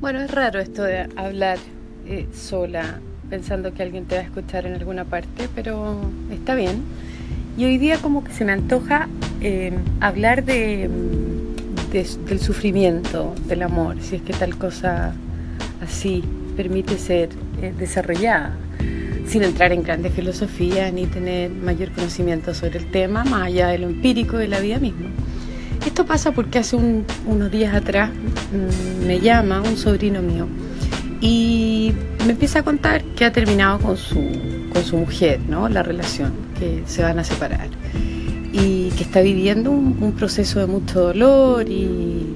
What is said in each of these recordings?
Bueno, es raro esto de hablar eh, sola pensando que alguien te va a escuchar en alguna parte, pero está bien. Y hoy día como que se me antoja eh, hablar de, del sufrimiento, del amor, si es que tal cosa así permite ser eh, desarrollada, sin entrar en grandes filosofías ni tener mayor conocimiento sobre el tema, más allá de lo empírico de la vida misma. Esto pasa porque hace unos días atrás mm, me llama un sobrino mío y me empieza a contar que ha terminado con su, con su mujer, ¿no? la relación, que se van a separar y que está viviendo un, proceso de mucho dolor y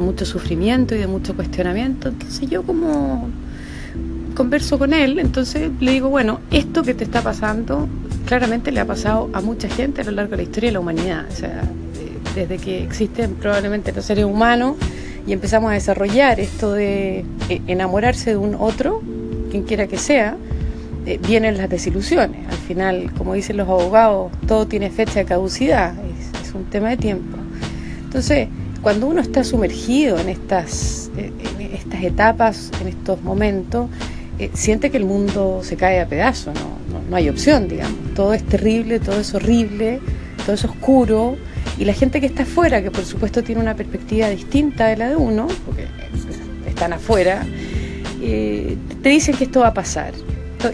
mucho sufrimiento y de mucho cuestionamiento. Entonces yo como converso con él, entonces le digo, bueno, esto que te está pasando claramente le ha pasado a mucha gente a lo largo de la historia de la humanidad. O sea, desde que existen probablemente los seres humanos y empezamos a desarrollar esto de eh, enamorarse de un otro, quien quiera que sea, eh, vienen las desilusiones. Al final, como dicen los abogados, todo tiene fecha de caducidad, es, un tema de tiempo. Entonces, cuando uno está sumergido en estas, eh, en estas etapas, en estos momentos, siente que el mundo se cae a pedazos, ¿no? No, no hay opción, digamos. Todo es terrible, todo es horrible, todo es oscuro y la gente que está afuera, que por supuesto tiene una perspectiva distinta de la de uno, porque están afuera, eh, te dicen que esto va a pasar.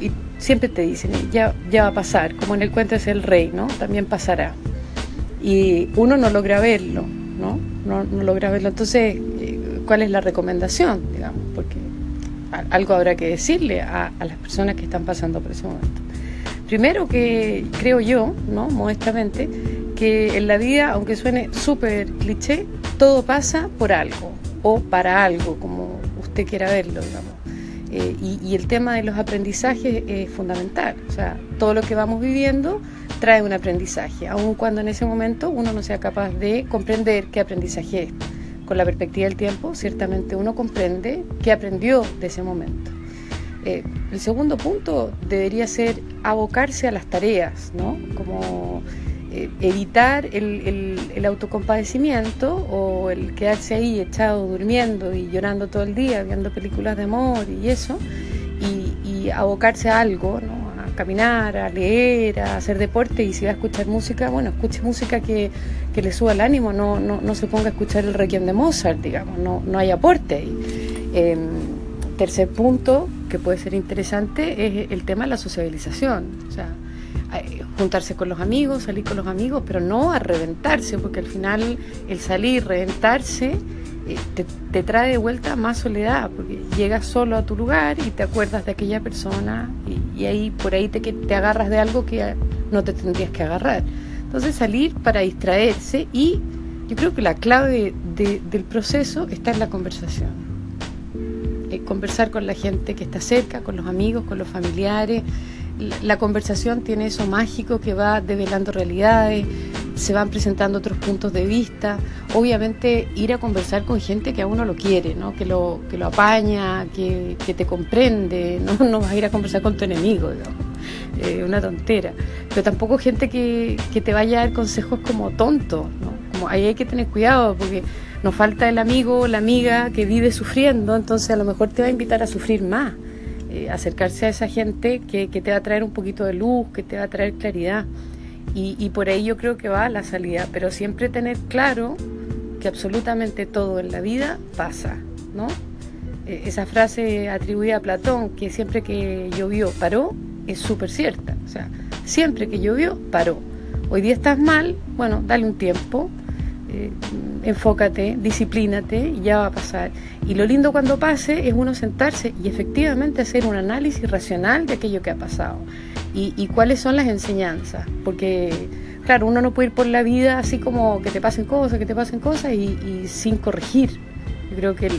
Y siempre te dicen, ya, ya va a pasar, como en el cuento es el rey, ¿no? También pasará. Y uno no logra verlo, ¿no? No, logra verlo. Entonces, eh, ¿cuál es la recomendación, digamos? Porque algo habrá que decirle a, a las personas que están pasando por ese momento. Primero que creo yo, ¿no? Modestamente, que en la vida, aunque suene súper cliché, todo pasa por algo o para algo, como usted quiera verlo, digamos. Eh, y, el tema de los aprendizajes es fundamental. O sea, todo lo que vamos viviendo trae un aprendizaje, aun cuando en ese momento uno no sea capaz de comprender qué aprendizaje es. Con la perspectiva del tiempo, ciertamente uno comprende qué aprendió de ese momento. Eh, el segundo punto debería ser abocarse a las tareas, ¿no? Como eh, evitar el, el, autocompadecimiento o el quedarse ahí echado durmiendo y llorando todo el día, viendo películas de amor y eso, y, abocarse a algo, ¿no? a caminar, a leer, a hacer deporte y si va a escuchar música, bueno, escuche música que, que le suba el ánimo, no, no, no, se ponga a escuchar el requiem de Mozart, digamos, no, no hay aporte. Em, tercer punto que puede ser interesante es el tema de la sociabilización. Juntarse con los amigos, salir con los amigos, pero no a reventarse, porque al final el salir, reventarse, eh, te, trae de vuelta más soledad, porque llegas solo a tu lugar y te acuerdas de aquella persona y, ahí por ahí te, te agarras de algo que no te tendrías que agarrar. Entonces salir para distraerse y yo creo que la clave del proceso está en la conversación. Eh, conversar con la gente que está cerca, con los amigos, con los familiares, la conversación tiene eso mágico que va develando realidades, se van presentando otros puntos de vista. Obviamente ir a conversar con gente que a uno lo quiere, ¿no? que, lo, que lo apaña, que, te comprende, ¿no? no vas a ir a conversar con tu enemigo, eh, una tontera. Pero tampoco gente que, que, te vaya a dar consejos como tontos, ¿no? como ahí hay que tener cuidado porque nos falta el amigo o la amiga que vive sufriendo, entonces a lo mejor te va a invitar a sufrir más. Eh, acercarse a esa gente que, te va a traer un poquito de luz, que te va a traer claridad. Y, por ahí yo creo que va la salida, pero siempre tener claro que absolutamente todo en la vida pasa, ¿no? Eh, esa frase atribuida a Platón, que siempre que llovió paró, es súper cierta. O sea, siempre que llovió paró. Hoy día estás mal, bueno, dale un tiempo, eh, enfócate, disciplínate ya va a pasar. Y lo lindo cuando pase es uno sentarse y efectivamente hacer un análisis racional de aquello que ha pasado y, cuáles son las enseñanzas. Porque, claro, uno no puede ir por la vida así como que te pasen cosas, que te pasen cosas y, sin corregir. Yo creo que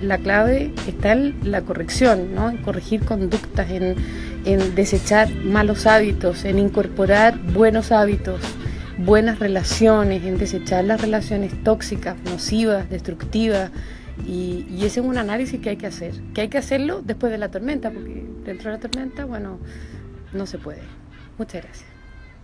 la clave está en la corrección, ¿no? en corregir conductas, en, en desechar malos hábitos, en incorporar buenos hábitos buenas relaciones, en desechar las relaciones tóxicas, nocivas, destructivas. Y, ese es un análisis que hay que hacer, que hay que hacerlo después de la tormenta, porque dentro de la tormenta, bueno, no se puede. Muchas gracias.